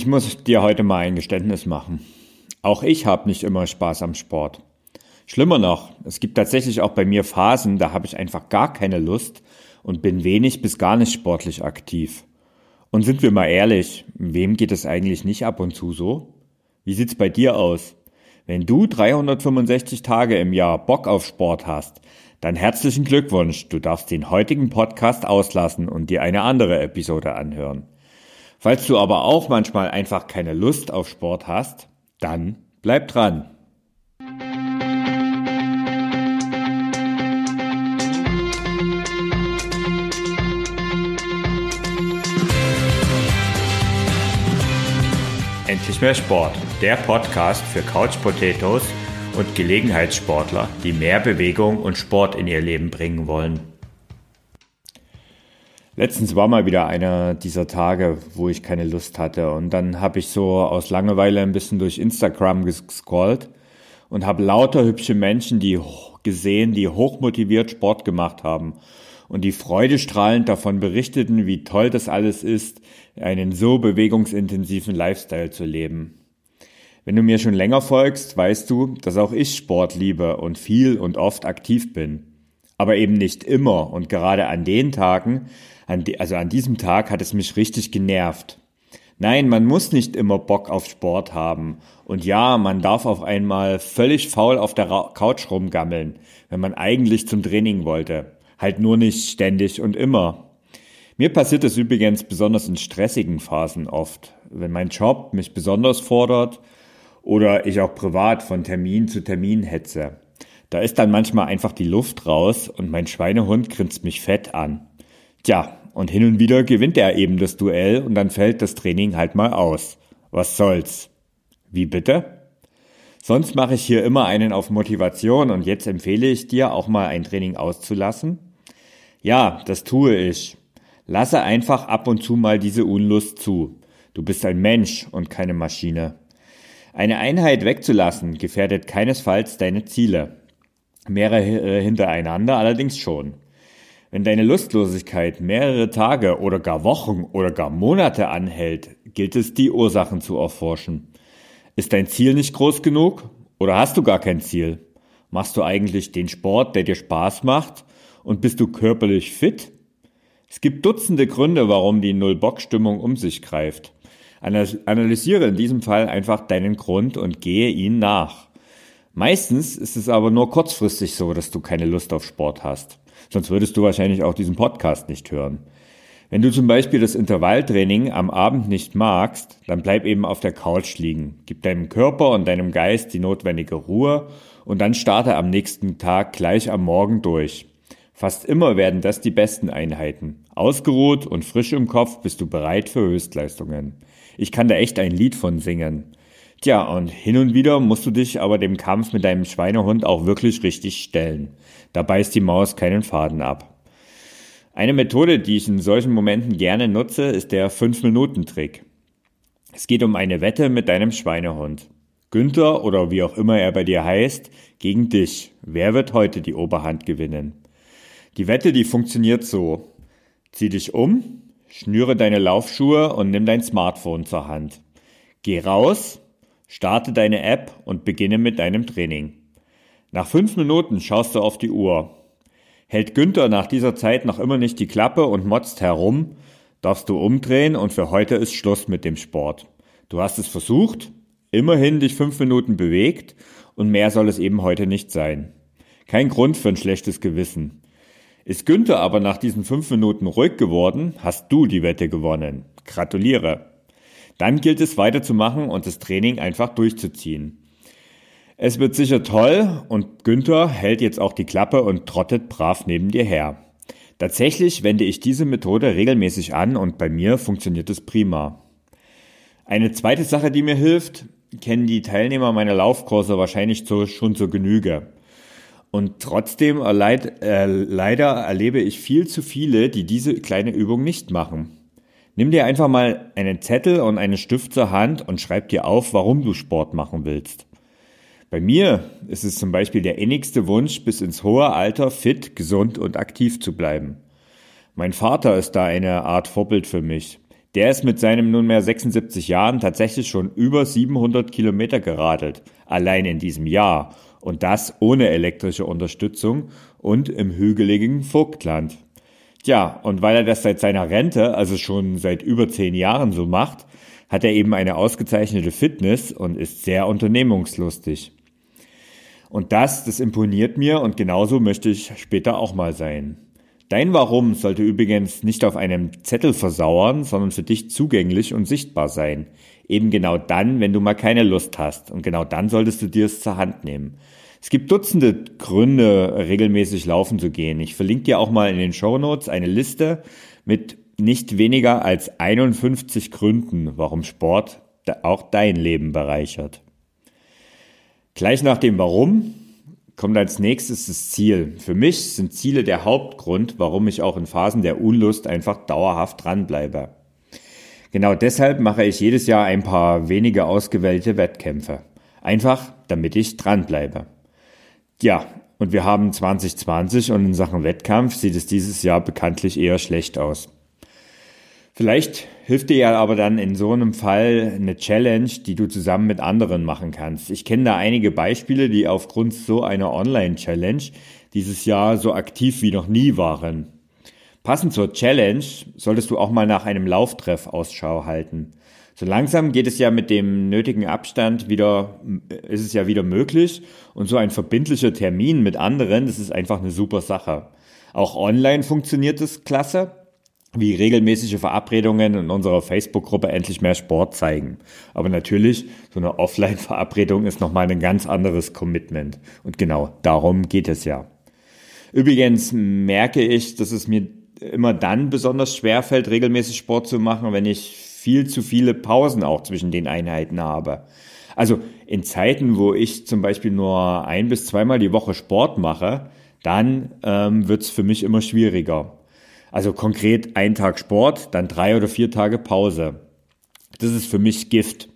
Ich muss dir heute mal ein Geständnis machen. Auch ich habe nicht immer Spaß am Sport. Schlimmer noch, es gibt tatsächlich auch bei mir Phasen, da habe ich einfach gar keine Lust und bin wenig bis gar nicht sportlich aktiv. Und sind wir mal ehrlich, wem geht es eigentlich nicht ab und zu so? Wie sieht's bei dir aus? Wenn du 365 Tage im Jahr Bock auf Sport hast, dann herzlichen Glückwunsch, du darfst den heutigen Podcast auslassen und dir eine andere Episode anhören. Falls du aber auch manchmal einfach keine Lust auf Sport hast, dann bleib dran. Endlich mehr Sport, der Podcast für Couch Potatoes und Gelegenheitssportler, die mehr Bewegung und Sport in ihr Leben bringen wollen. Letztens war mal wieder einer dieser Tage, wo ich keine Lust hatte. Und dann habe ich so aus Langeweile ein bisschen durch Instagram gescrollt und habe lauter hübsche Menschen, die gesehen, die hochmotiviert Sport gemacht haben und die freudestrahlend davon berichteten, wie toll das alles ist, einen so bewegungsintensiven Lifestyle zu leben. Wenn du mir schon länger folgst, weißt du, dass auch ich Sport liebe und viel und oft aktiv bin. Aber eben nicht immer und gerade an den Tagen, an die, also an diesem Tag hat es mich richtig genervt. Nein, man muss nicht immer Bock auf Sport haben. Und ja, man darf auf einmal völlig faul auf der Couch rumgammeln, wenn man eigentlich zum Training wollte. Halt nur nicht ständig und immer. Mir passiert es übrigens besonders in stressigen Phasen oft, wenn mein Job mich besonders fordert oder ich auch privat von Termin zu Termin hetze. Da ist dann manchmal einfach die Luft raus und mein Schweinehund grinst mich fett an. Tja, und hin und wieder gewinnt er eben das Duell und dann fällt das Training halt mal aus. Was soll's? Wie bitte? Sonst mache ich hier immer einen auf Motivation und jetzt empfehle ich dir auch mal ein Training auszulassen. Ja, das tue ich. Lasse einfach ab und zu mal diese Unlust zu. Du bist ein Mensch und keine Maschine. Eine Einheit wegzulassen gefährdet keinesfalls deine Ziele. Mehrere hintereinander allerdings schon. Wenn deine Lustlosigkeit mehrere Tage oder gar Wochen oder gar Monate anhält, gilt es, die Ursachen zu erforschen. Ist dein Ziel nicht groß genug oder hast du gar kein Ziel? Machst du eigentlich den Sport, der dir Spaß macht und bist du körperlich fit? Es gibt Dutzende Gründe, warum die Null-Bock-Stimmung um sich greift. Analysiere in diesem Fall einfach deinen Grund und gehe ihn nach. Meistens ist es aber nur kurzfristig so, dass du keine Lust auf Sport hast. Sonst würdest du wahrscheinlich auch diesen Podcast nicht hören. Wenn du zum Beispiel das Intervalltraining am Abend nicht magst, dann bleib eben auf der Couch liegen. Gib deinem Körper und deinem Geist die notwendige Ruhe und dann starte am nächsten Tag gleich am Morgen durch. Fast immer werden das die besten Einheiten. Ausgeruht und frisch im Kopf bist du bereit für Höchstleistungen. Ich kann da echt ein Lied von singen. Tja, und hin und wieder musst du dich aber dem Kampf mit deinem Schweinehund auch wirklich richtig stellen. Da beißt die Maus keinen Faden ab. Eine Methode, die ich in solchen Momenten gerne nutze, ist der 5-Minuten-Trick. Es geht um eine Wette mit deinem Schweinehund. Günther oder wie auch immer er bei dir heißt, gegen dich. Wer wird heute die Oberhand gewinnen? Die Wette, die funktioniert so. Zieh dich um, schnüre deine Laufschuhe und nimm dein Smartphone zur Hand. Geh raus, Starte deine App und beginne mit deinem Training. Nach fünf Minuten schaust du auf die Uhr. Hält Günther nach dieser Zeit noch immer nicht die Klappe und motzt herum, darfst du umdrehen und für heute ist Schluss mit dem Sport. Du hast es versucht, immerhin dich fünf Minuten bewegt und mehr soll es eben heute nicht sein. Kein Grund für ein schlechtes Gewissen. Ist Günther aber nach diesen fünf Minuten ruhig geworden, hast du die Wette gewonnen. Gratuliere. Dann gilt es weiterzumachen und das Training einfach durchzuziehen. Es wird sicher toll und Günther hält jetzt auch die Klappe und trottet brav neben dir her. Tatsächlich wende ich diese Methode regelmäßig an und bei mir funktioniert es prima. Eine zweite Sache, die mir hilft, kennen die Teilnehmer meiner Laufkurse wahrscheinlich so, schon zur Genüge. Und trotzdem erleid, äh, leider erlebe ich viel zu viele, die diese kleine Übung nicht machen. Nimm dir einfach mal einen Zettel und einen Stift zur Hand und schreib dir auf, warum du Sport machen willst. Bei mir ist es zum Beispiel der innigste Wunsch, bis ins hohe Alter fit, gesund und aktiv zu bleiben. Mein Vater ist da eine Art Vorbild für mich. Der ist mit seinem nunmehr 76 Jahren tatsächlich schon über 700 Kilometer geradelt, allein in diesem Jahr. Und das ohne elektrische Unterstützung und im hügeligen Vogtland. Tja, und weil er das seit seiner Rente, also schon seit über zehn Jahren so macht, hat er eben eine ausgezeichnete Fitness und ist sehr unternehmungslustig. Und das, das imponiert mir und genauso möchte ich später auch mal sein. Dein Warum sollte übrigens nicht auf einem Zettel versauern, sondern für dich zugänglich und sichtbar sein. Eben genau dann, wenn du mal keine Lust hast. Und genau dann solltest du dir es zur Hand nehmen. Es gibt Dutzende Gründe, regelmäßig laufen zu gehen. Ich verlinke dir auch mal in den Show Notes eine Liste mit nicht weniger als 51 Gründen, warum Sport auch dein Leben bereichert. Gleich nach dem Warum kommt als nächstes das Ziel. Für mich sind Ziele der Hauptgrund, warum ich auch in Phasen der Unlust einfach dauerhaft dranbleibe. Genau deshalb mache ich jedes Jahr ein paar wenige ausgewählte Wettkämpfe. Einfach, damit ich dranbleibe. Ja, und wir haben 2020 und in Sachen Wettkampf sieht es dieses Jahr bekanntlich eher schlecht aus. Vielleicht hilft dir ja aber dann in so einem Fall eine Challenge, die du zusammen mit anderen machen kannst. Ich kenne da einige Beispiele, die aufgrund so einer Online-Challenge dieses Jahr so aktiv wie noch nie waren. Passend zur Challenge solltest du auch mal nach einem Lauftreff Ausschau halten. So langsam geht es ja mit dem nötigen Abstand wieder, ist es ja wieder möglich. Und so ein verbindlicher Termin mit anderen, das ist einfach eine super Sache. Auch online funktioniert es klasse wie regelmäßige Verabredungen in unserer Facebook-Gruppe endlich mehr Sport zeigen. Aber natürlich, so eine Offline-Verabredung ist nochmal ein ganz anderes Commitment. Und genau darum geht es ja. Übrigens merke ich, dass es mir immer dann besonders schwer fällt, regelmäßig Sport zu machen, wenn ich viel zu viele Pausen auch zwischen den Einheiten habe. Also in Zeiten, wo ich zum Beispiel nur ein bis zweimal die Woche Sport mache, dann ähm, wird es für mich immer schwieriger. Also konkret ein Tag Sport, dann drei oder vier Tage Pause. Das ist für mich Gift.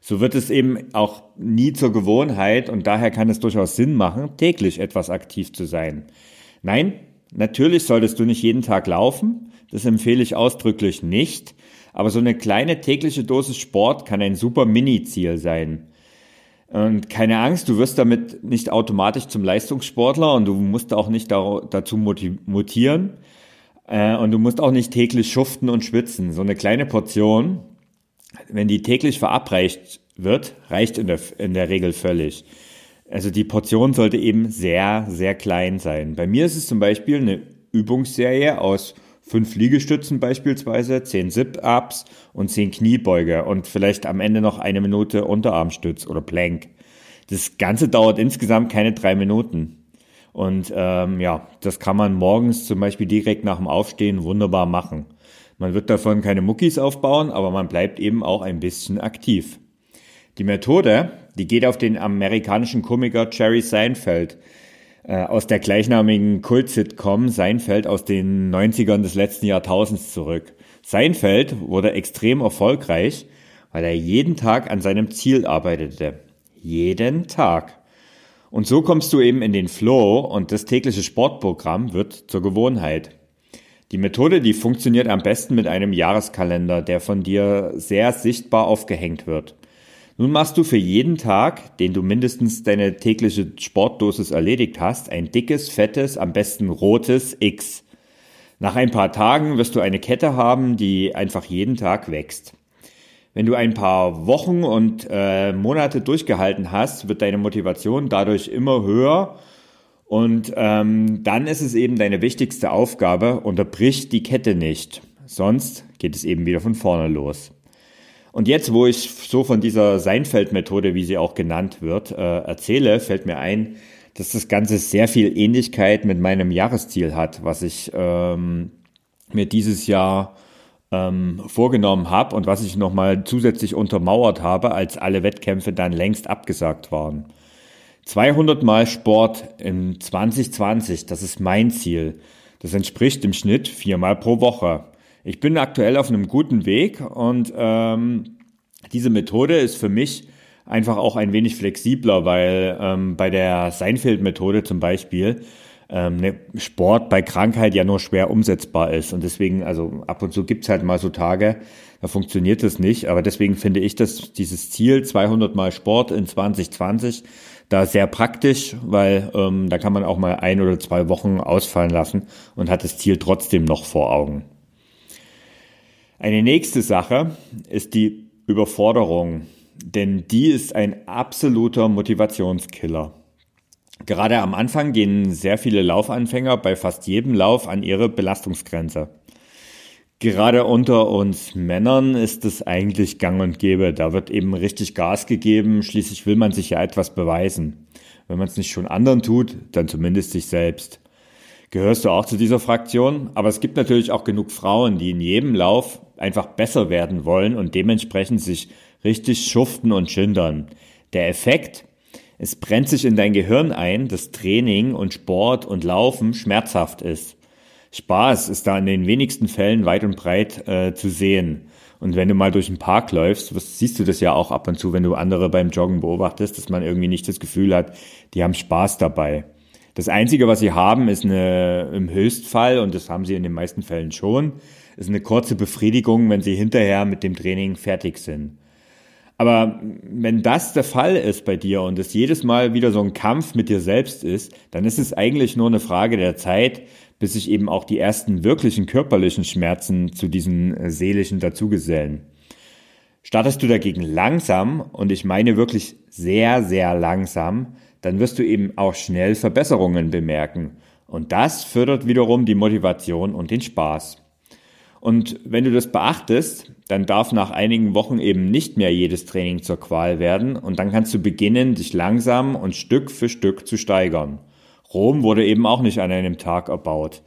So wird es eben auch nie zur Gewohnheit und daher kann es durchaus Sinn machen, täglich etwas aktiv zu sein. Nein, natürlich solltest du nicht jeden Tag laufen, das empfehle ich ausdrücklich nicht, aber so eine kleine tägliche Dosis Sport kann ein super Mini-Ziel sein. Und keine Angst, du wirst damit nicht automatisch zum Leistungssportler und du musst auch nicht dazu motivieren. Äh, und du musst auch nicht täglich schuften und schwitzen. So eine kleine Portion, wenn die täglich verabreicht wird, reicht in der, in der Regel völlig. Also die Portion sollte eben sehr, sehr klein sein. Bei mir ist es zum Beispiel eine Übungsserie aus fünf Liegestützen beispielsweise, zehn Sit-Ups und zehn Kniebeuge und vielleicht am Ende noch eine Minute Unterarmstütz oder Plank. Das Ganze dauert insgesamt keine drei Minuten. Und ähm, ja, das kann man morgens zum Beispiel direkt nach dem Aufstehen wunderbar machen. Man wird davon keine Muckis aufbauen, aber man bleibt eben auch ein bisschen aktiv. Die Methode, die geht auf den amerikanischen Komiker Jerry Seinfeld äh, aus der gleichnamigen Kult-Sitcom Seinfeld aus den 90ern des letzten Jahrtausends zurück. Seinfeld wurde extrem erfolgreich, weil er jeden Tag an seinem Ziel arbeitete. Jeden Tag. Und so kommst du eben in den Flow und das tägliche Sportprogramm wird zur Gewohnheit. Die Methode, die funktioniert am besten mit einem Jahreskalender, der von dir sehr sichtbar aufgehängt wird. Nun machst du für jeden Tag, den du mindestens deine tägliche Sportdosis erledigt hast, ein dickes, fettes, am besten rotes X. Nach ein paar Tagen wirst du eine Kette haben, die einfach jeden Tag wächst. Wenn du ein paar Wochen und äh, Monate durchgehalten hast, wird deine Motivation dadurch immer höher. Und ähm, dann ist es eben deine wichtigste Aufgabe, unterbrich die Kette nicht. Sonst geht es eben wieder von vorne los. Und jetzt, wo ich so von dieser Seinfeld-Methode, wie sie auch genannt wird, äh, erzähle, fällt mir ein, dass das Ganze sehr viel Ähnlichkeit mit meinem Jahresziel hat, was ich ähm, mir dieses Jahr ähm, vorgenommen habe und was ich nochmal zusätzlich untermauert habe, als alle Wettkämpfe dann längst abgesagt waren. 200 Mal Sport in 2020, das ist mein Ziel. Das entspricht im Schnitt viermal pro Woche. Ich bin aktuell auf einem guten Weg und ähm, diese Methode ist für mich einfach auch ein wenig flexibler, weil ähm, bei der Seinfeld-Methode zum Beispiel ähm, ne, Sport bei Krankheit ja nur schwer umsetzbar ist. Und deswegen, also ab und zu gibt's halt mal so Tage, Da funktioniert das nicht. Aber deswegen finde ich dass dieses Ziel 200 mal Sport in 2020 da sehr praktisch, weil ähm, da kann man auch mal ein oder zwei Wochen ausfallen lassen und hat das Ziel trotzdem noch vor Augen. Eine nächste Sache ist die Überforderung, denn die ist ein absoluter Motivationskiller. Gerade am Anfang gehen sehr viele Laufanfänger bei fast jedem Lauf an ihre Belastungsgrenze. Gerade unter uns Männern ist es eigentlich gang und gäbe. Da wird eben richtig Gas gegeben. Schließlich will man sich ja etwas beweisen. Wenn man es nicht schon anderen tut, dann zumindest sich selbst. Gehörst du auch zu dieser Fraktion? Aber es gibt natürlich auch genug Frauen, die in jedem Lauf einfach besser werden wollen und dementsprechend sich richtig schuften und schindern. Der Effekt? Es brennt sich in dein Gehirn ein, dass Training und Sport und Laufen schmerzhaft ist. Spaß ist da in den wenigsten Fällen weit und breit äh, zu sehen. Und wenn du mal durch den Park läufst, was, siehst du das ja auch ab und zu, wenn du andere beim Joggen beobachtest, dass man irgendwie nicht das Gefühl hat, die haben Spaß dabei. Das Einzige, was sie haben, ist eine, im Höchstfall, und das haben sie in den meisten Fällen schon, ist eine kurze Befriedigung, wenn sie hinterher mit dem Training fertig sind. Aber wenn das der Fall ist bei dir und es jedes Mal wieder so ein Kampf mit dir selbst ist, dann ist es eigentlich nur eine Frage der Zeit, bis sich eben auch die ersten wirklichen körperlichen Schmerzen zu diesen äh, seelischen dazugesellen. Startest du dagegen langsam, und ich meine wirklich sehr, sehr langsam, dann wirst du eben auch schnell Verbesserungen bemerken. Und das fördert wiederum die Motivation und den Spaß. Und wenn du das beachtest, dann darf nach einigen Wochen eben nicht mehr jedes Training zur Qual werden und dann kannst du beginnen, dich langsam und Stück für Stück zu steigern. Rom wurde eben auch nicht an einem Tag erbaut.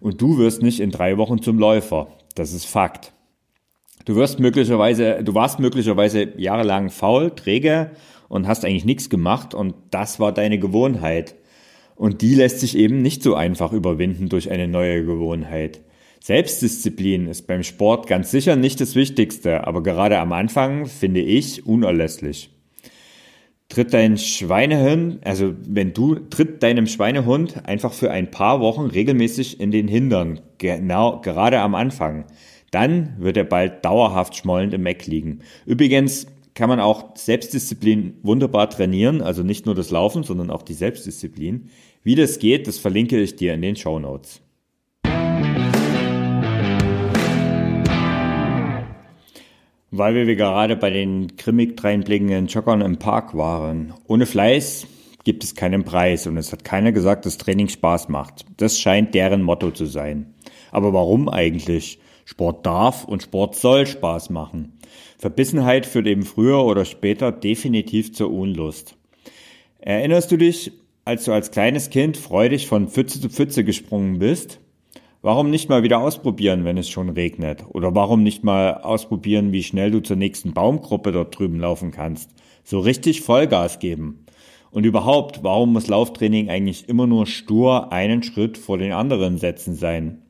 Und du wirst nicht in drei Wochen zum Läufer. Das ist Fakt. Du wirst möglicherweise, du warst möglicherweise jahrelang faul, träge und hast eigentlich nichts gemacht und das war deine Gewohnheit. Und die lässt sich eben nicht so einfach überwinden durch eine neue Gewohnheit. Selbstdisziplin ist beim Sport ganz sicher nicht das Wichtigste, aber gerade am Anfang finde ich unerlässlich tritt dein Schweinehund, also wenn du, tritt deinem Schweinehund einfach für ein paar Wochen regelmäßig in den Hintern, genau, gerade am Anfang. Dann wird er bald dauerhaft schmollend im Eck liegen. Übrigens kann man auch Selbstdisziplin wunderbar trainieren, also nicht nur das Laufen, sondern auch die Selbstdisziplin. Wie das geht, das verlinke ich dir in den Show Notes. Weil wir gerade bei den grimmig dreinblickenden Joggern im Park waren. Ohne Fleiß gibt es keinen Preis und es hat keiner gesagt, dass Training Spaß macht. Das scheint deren Motto zu sein. Aber warum eigentlich? Sport darf und Sport soll Spaß machen. Verbissenheit führt eben früher oder später definitiv zur Unlust. Erinnerst du dich, als du als kleines Kind freudig von Pfütze zu Pfütze gesprungen bist? Warum nicht mal wieder ausprobieren, wenn es schon regnet? Oder warum nicht mal ausprobieren, wie schnell du zur nächsten Baumgruppe dort drüben laufen kannst? So richtig Vollgas geben. Und überhaupt, warum muss Lauftraining eigentlich immer nur stur einen Schritt vor den anderen setzen sein?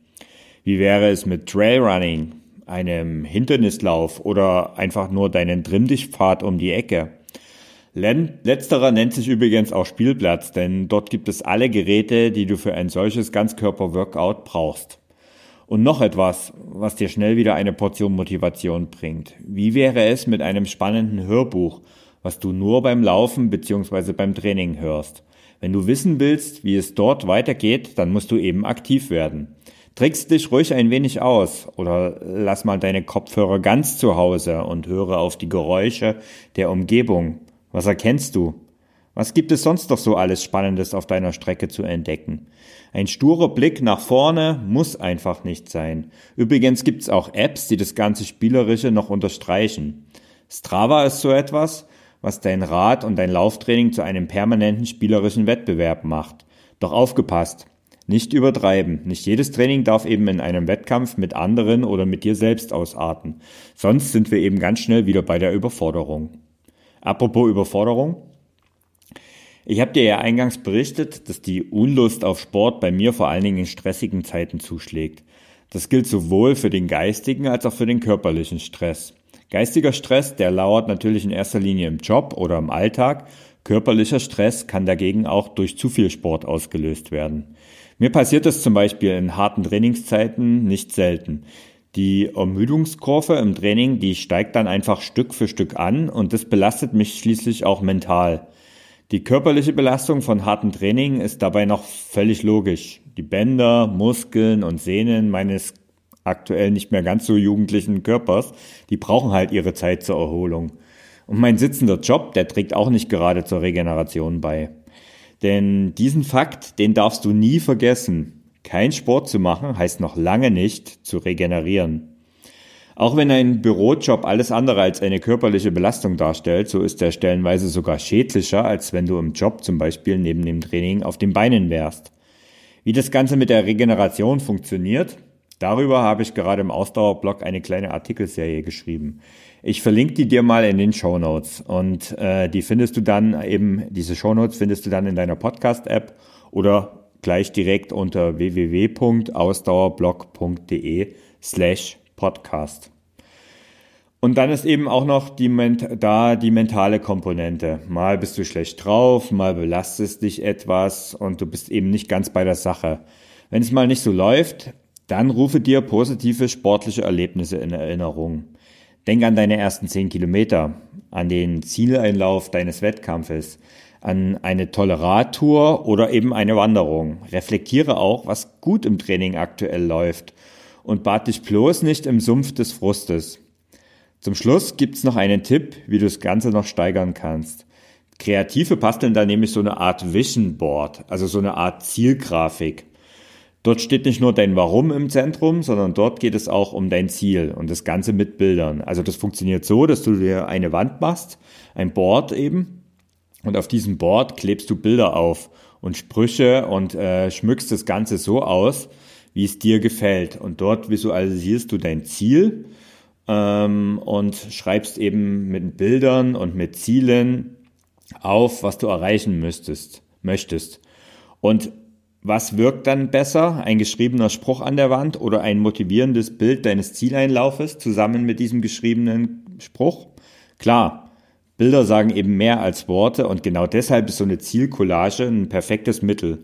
Wie wäre es mit Trailrunning, einem Hindernislauf oder einfach nur deinen Trimmdichtpfad um die Ecke? Letzterer nennt sich übrigens auch Spielplatz, denn dort gibt es alle Geräte, die du für ein solches Ganzkörper-Workout brauchst. Und noch etwas, was dir schnell wieder eine Portion Motivation bringt. Wie wäre es mit einem spannenden Hörbuch, was du nur beim Laufen bzw. beim Training hörst? Wenn du wissen willst, wie es dort weitergeht, dann musst du eben aktiv werden. Trickst dich ruhig ein wenig aus oder lass mal deine Kopfhörer ganz zu Hause und höre auf die Geräusche der Umgebung. Was erkennst du? Was gibt es sonst noch so alles Spannendes auf deiner Strecke zu entdecken? Ein sturer Blick nach vorne muss einfach nicht sein. Übrigens gibt's auch Apps, die das ganze Spielerische noch unterstreichen. Strava ist so etwas, was dein Rad und dein Lauftraining zu einem permanenten spielerischen Wettbewerb macht. Doch aufgepasst, nicht übertreiben. Nicht jedes Training darf eben in einem Wettkampf mit anderen oder mit dir selbst ausarten. Sonst sind wir eben ganz schnell wieder bei der Überforderung. Apropos Überforderung. Ich habe dir ja eingangs berichtet, dass die Unlust auf Sport bei mir vor allen Dingen in stressigen Zeiten zuschlägt. Das gilt sowohl für den geistigen als auch für den körperlichen Stress. Geistiger Stress, der lauert natürlich in erster Linie im Job oder im Alltag. Körperlicher Stress kann dagegen auch durch zu viel Sport ausgelöst werden. Mir passiert es zum Beispiel in harten Trainingszeiten nicht selten. Die Ermüdungskurve im Training, die steigt dann einfach Stück für Stück an und das belastet mich schließlich auch mental. Die körperliche Belastung von hartem Training ist dabei noch völlig logisch. Die Bänder, Muskeln und Sehnen meines aktuell nicht mehr ganz so jugendlichen Körpers, die brauchen halt ihre Zeit zur Erholung. Und mein sitzender Job, der trägt auch nicht gerade zur Regeneration bei. Denn diesen Fakt, den darfst du nie vergessen. Kein Sport zu machen heißt noch lange nicht zu regenerieren. Auch wenn ein Bürojob alles andere als eine körperliche Belastung darstellt, so ist er stellenweise sogar schädlicher, als wenn du im Job zum Beispiel neben dem Training auf den Beinen wärst. Wie das Ganze mit der Regeneration funktioniert, darüber habe ich gerade im Ausdauerblog eine kleine Artikelserie geschrieben. Ich verlinke die dir mal in den Show Notes und äh, die findest du dann eben, diese Show Notes findest du dann in deiner Podcast-App oder gleich direkt unter www.ausdauerblog.de slash podcast. Und dann ist eben auch noch die, da die mentale Komponente. Mal bist du schlecht drauf, mal belastest dich etwas und du bist eben nicht ganz bei der Sache. Wenn es mal nicht so läuft, dann rufe dir positive sportliche Erlebnisse in Erinnerung. Denk an deine ersten zehn Kilometer, an den Zieleinlauf deines Wettkampfes, an eine tolle Radtour oder eben eine Wanderung. Reflektiere auch, was gut im Training aktuell läuft und bad dich bloß nicht im Sumpf des Frustes. Zum Schluss gibt's noch einen Tipp, wie du das Ganze noch steigern kannst. Kreative basteln da nämlich so eine Art Vision Board, also so eine Art Zielgrafik. Dort steht nicht nur dein Warum im Zentrum, sondern dort geht es auch um dein Ziel und das Ganze mit Bildern. Also das funktioniert so, dass du dir eine Wand machst, ein Board eben, und auf diesem Board klebst du Bilder auf und Sprüche und äh, schmückst das Ganze so aus, wie es dir gefällt. Und dort visualisierst du dein Ziel ähm, und schreibst eben mit Bildern und mit Zielen auf, was du erreichen müsstest, möchtest. Und was wirkt dann besser? Ein geschriebener Spruch an der Wand oder ein motivierendes Bild deines Zieleinlaufes zusammen mit diesem geschriebenen Spruch? Klar, Bilder sagen eben mehr als Worte und genau deshalb ist so eine Zielcollage ein perfektes Mittel.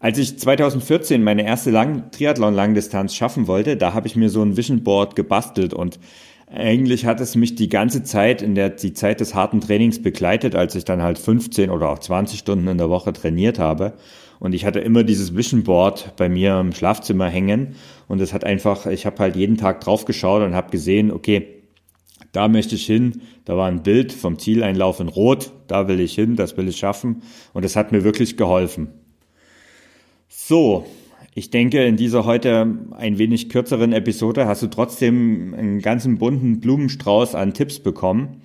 Als ich 2014 meine erste Lang Triathlon-Langdistanz schaffen wollte, da habe ich mir so ein Vision Board gebastelt und eigentlich hat es mich die ganze Zeit in der die Zeit des harten Trainings begleitet, als ich dann halt 15 oder auch 20 Stunden in der Woche trainiert habe. Und ich hatte immer dieses Vision Board bei mir im Schlafzimmer hängen und es hat einfach, ich habe halt jeden Tag drauf geschaut und habe gesehen, okay, da möchte ich hin. Da war ein Bild vom Zieleinlauf in Rot. Da will ich hin, das will ich schaffen. Und es hat mir wirklich geholfen. So, ich denke, in dieser heute ein wenig kürzeren Episode hast du trotzdem einen ganzen bunten Blumenstrauß an Tipps bekommen.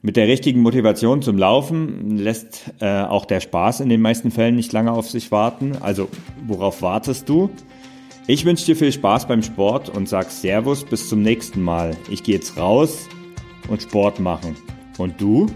Mit der richtigen Motivation zum Laufen lässt äh, auch der Spaß in den meisten Fällen nicht lange auf sich warten. Also, worauf wartest du? Ich wünsche dir viel Spaß beim Sport und sag Servus bis zum nächsten Mal. Ich gehe jetzt raus und Sport machen. Und du?